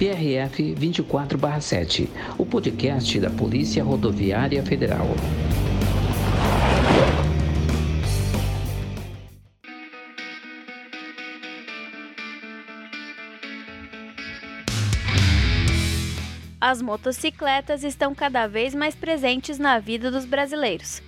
PRF 24/7, o podcast da Polícia Rodoviária Federal. As motocicletas estão cada vez mais presentes na vida dos brasileiros.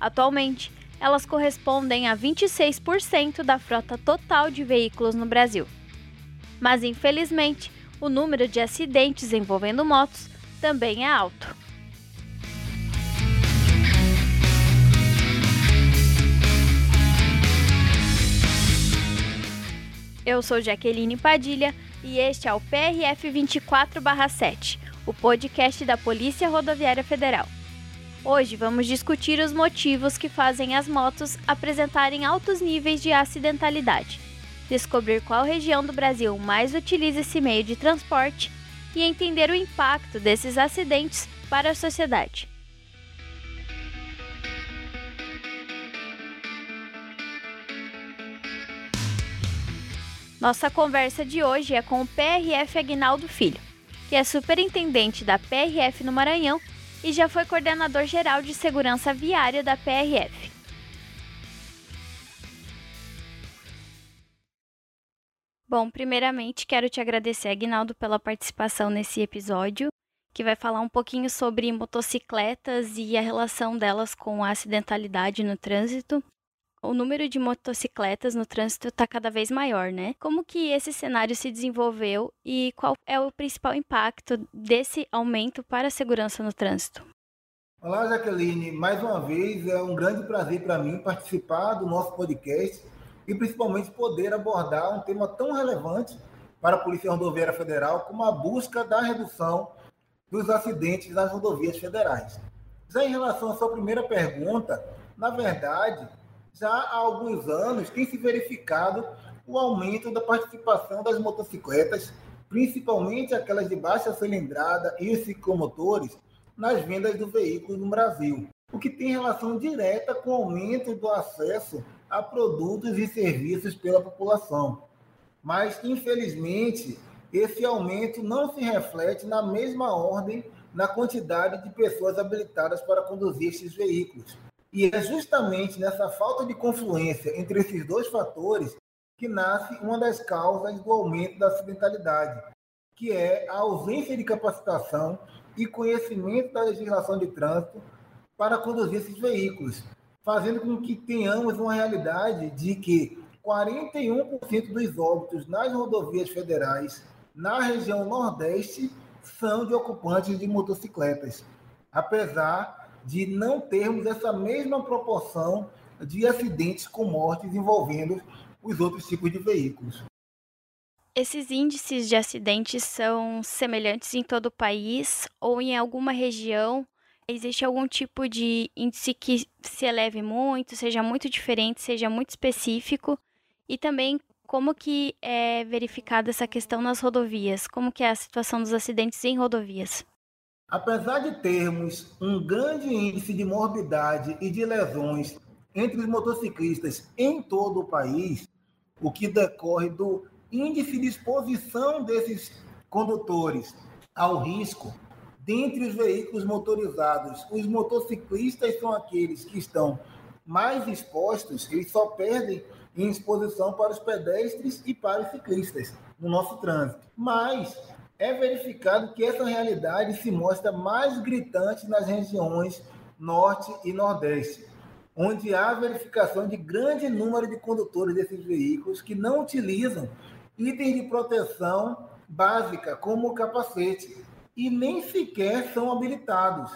Atualmente, elas correspondem a 26% da frota total de veículos no Brasil. Mas, infelizmente, o número de acidentes envolvendo motos também é alto. Eu sou Jaqueline Padilha e este é o PRF 24/7, o podcast da Polícia Rodoviária Federal. Hoje vamos discutir os motivos que fazem as motos apresentarem altos níveis de acidentalidade descobrir qual região do Brasil mais utiliza esse meio de transporte e entender o impacto desses acidentes para a sociedade. Nossa conversa de hoje é com o PRF Agnaldo Filho, que é superintendente da PRF no Maranhão e já foi coordenador geral de segurança viária da PRF. Bom, primeiramente quero te agradecer, Aguinaldo, pela participação nesse episódio, que vai falar um pouquinho sobre motocicletas e a relação delas com a acidentalidade no trânsito. O número de motocicletas no trânsito está cada vez maior, né? Como que esse cenário se desenvolveu e qual é o principal impacto desse aumento para a segurança no trânsito? Olá, Jaqueline. Mais uma vez é um grande prazer para mim participar do nosso podcast e principalmente poder abordar um tema tão relevante para a Polícia Rodoviária Federal como a busca da redução dos acidentes nas rodovias federais. Já em relação à sua primeira pergunta, na verdade, já há alguns anos tem se verificado o aumento da participação das motocicletas, principalmente aquelas de baixa cilindrada e ciclomotores, nas vendas do veículo no Brasil, o que tem relação direta com o aumento do acesso a produtos e serviços pela população. Mas, infelizmente, esse aumento não se reflete na mesma ordem na quantidade de pessoas habilitadas para conduzir esses veículos. E é justamente nessa falta de confluência entre esses dois fatores que nasce uma das causas do aumento da acidentalidade, que é a ausência de capacitação e conhecimento da legislação de trânsito para conduzir esses veículos, fazendo com que tenhamos uma realidade de que 41% dos óbitos nas rodovias federais na região Nordeste são de ocupantes de motocicletas, apesar de não termos essa mesma proporção de acidentes com mortes envolvendo os outros tipos de veículos. Esses índices de acidentes são semelhantes em todo o país ou em alguma região Existe algum tipo de índice que se eleve muito, seja muito diferente, seja muito específico? E também como que é verificada essa questão nas rodovias? Como que é a situação dos acidentes em rodovias? Apesar de termos um grande índice de morbidade e de lesões entre os motociclistas em todo o país, o que decorre do índice de exposição desses condutores ao risco, dentre os veículos motorizados, os motociclistas são aqueles que estão mais expostos, eles só perdem em exposição para os pedestres e para os ciclistas no nosso trânsito. Mas é verificado que essa realidade se mostra mais gritante nas regiões norte e nordeste, onde há verificação de grande número de condutores desses veículos que não utilizam itens de proteção básica como o capacete e nem sequer são habilitados.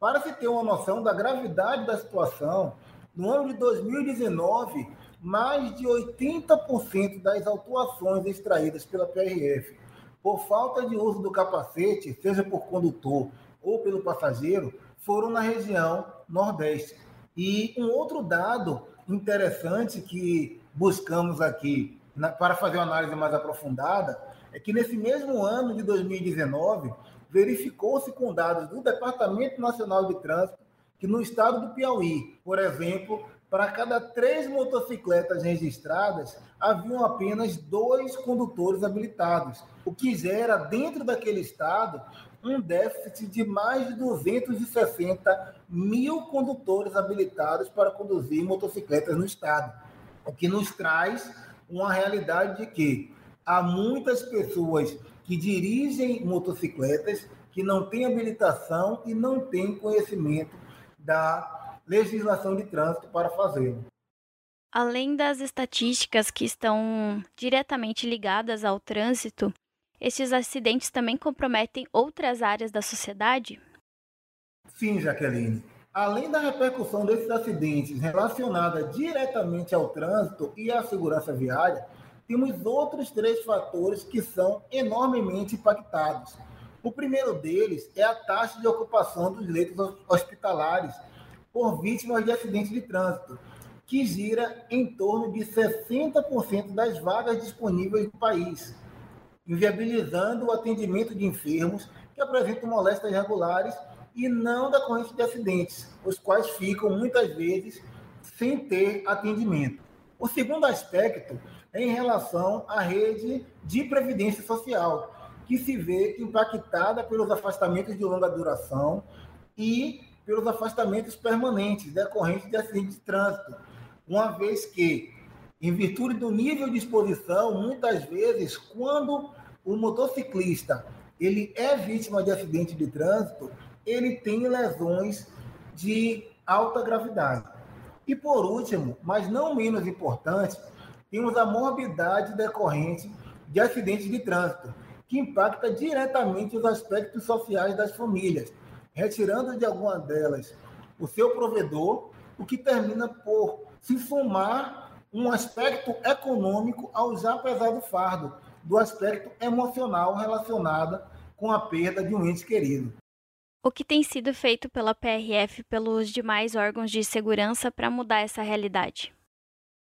Para se ter uma noção da gravidade da situação, no ano de 2019, mais de 80% das autuações extraídas pela PRF por falta de uso do capacete, seja por condutor ou pelo passageiro, foram na região Nordeste. E um outro dado interessante que buscamos aqui na, para fazer uma análise mais aprofundada é que nesse mesmo ano de 2019, verificou-se com dados do Departamento Nacional de Trânsito que no estado do Piauí, por exemplo, para cada três motocicletas registradas, haviam apenas dois condutores habilitados, o que gera, dentro daquele estado, um déficit de mais de 260 mil condutores habilitados para conduzir motocicletas no estado, o que nos traz uma realidade de que há muitas pessoas que dirigem motocicletas que não têm habilitação e não têm conhecimento da legislação de trânsito para fazê-lo. Além das estatísticas que estão diretamente ligadas ao trânsito, estes acidentes também comprometem outras áreas da sociedade? Sim, Jaqueline. Além da repercussão desses acidentes relacionada diretamente ao trânsito e à segurança viária, temos outros três fatores que são enormemente impactados. O primeiro deles é a taxa de ocupação dos leitos hospitalares por vítimas de acidentes de trânsito, que gira em torno de 60% das vagas disponíveis no país, inviabilizando o atendimento de enfermos que apresentam moléstias regulares e não da corrente de acidentes, os quais ficam muitas vezes sem ter atendimento. O segundo aspecto é em relação à rede de previdência social, que se vê impactada pelos afastamentos de longa duração e pelos afastamentos permanentes decorrentes de acidentes de trânsito, uma vez que, em virtude do nível de exposição, muitas vezes, quando o motociclista ele é vítima de acidente de trânsito, ele tem lesões de alta gravidade. E por último, mas não menos importante, temos a morbidade decorrente de acidentes de trânsito, que impacta diretamente os aspectos sociais das famílias, retirando de alguma delas o seu provedor, o que termina por se somar um aspecto econômico ao já pesado fardo do aspecto emocional relacionado com a perda de um ente querido. O que tem sido feito pela PRF pelos demais órgãos de segurança para mudar essa realidade?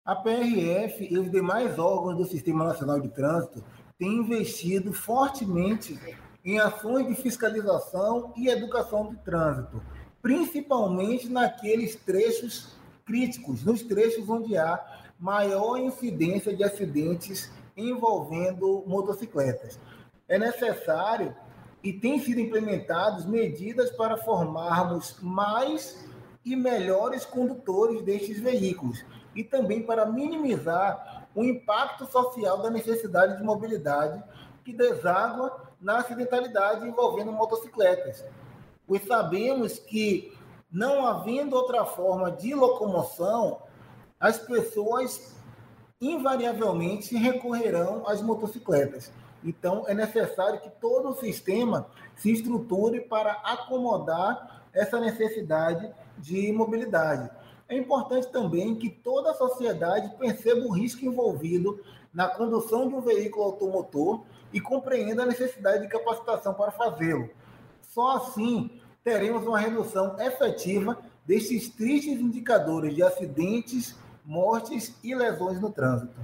A PRF e os demais órgãos do Sistema Nacional de Trânsito têm investido fortemente em ações de fiscalização e educação de trânsito, principalmente naqueles trechos críticos, nos trechos onde há maior incidência de acidentes envolvendo motocicletas. É necessário e têm sido implementadas medidas para formarmos mais e melhores condutores destes veículos e também para minimizar o impacto social da necessidade de mobilidade que deságua na acidentalidade envolvendo motocicletas. Pois sabemos que, não havendo outra forma de locomoção, as pessoas invariavelmente recorrerão às motocicletas. Então, é necessário que todo o sistema se estruture para acomodar essa necessidade de mobilidade. É importante também que toda a sociedade perceba o risco envolvido na condução de um veículo automotor e compreenda a necessidade de capacitação para fazê-lo. Só assim teremos uma redução efetiva desses tristes indicadores de acidentes, mortes e lesões no trânsito.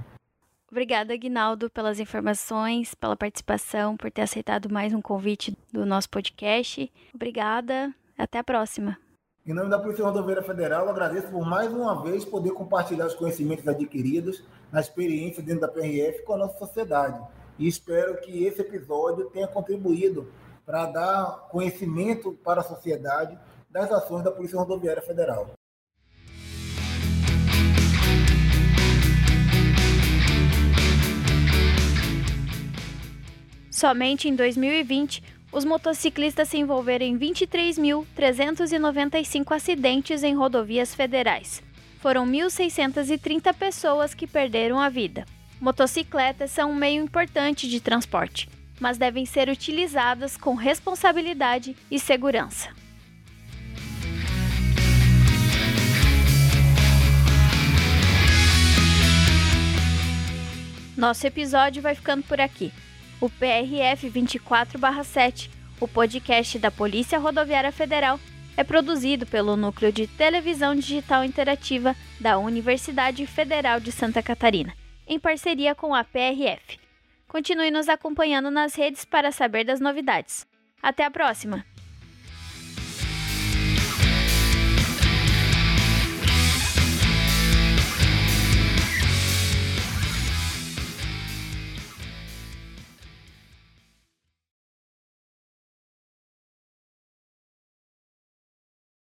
Obrigada, Aguinaldo, pelas informações, pela participação, por ter aceitado mais um convite do nosso podcast. Obrigada, até a próxima. Em nome da Polícia Rodoviária Federal, agradeço por mais uma vez poder compartilhar os conhecimentos adquiridos na experiência dentro da PRF com a nossa sociedade. E espero que esse episódio tenha contribuído para dar conhecimento para a sociedade das ações da Polícia Rodoviária Federal. Somente em 2020, os motociclistas se envolveram em 23.395 acidentes em rodovias federais. Foram 1.630 pessoas que perderam a vida. Motocicletas são um meio importante de transporte, mas devem ser utilizadas com responsabilidade e segurança. Nosso episódio vai ficando por aqui o PRF 24/7, o podcast da Polícia Rodoviária Federal, é produzido pelo Núcleo de Televisão Digital Interativa da Universidade Federal de Santa Catarina, em parceria com a PRF. Continue nos acompanhando nas redes para saber das novidades. Até a próxima!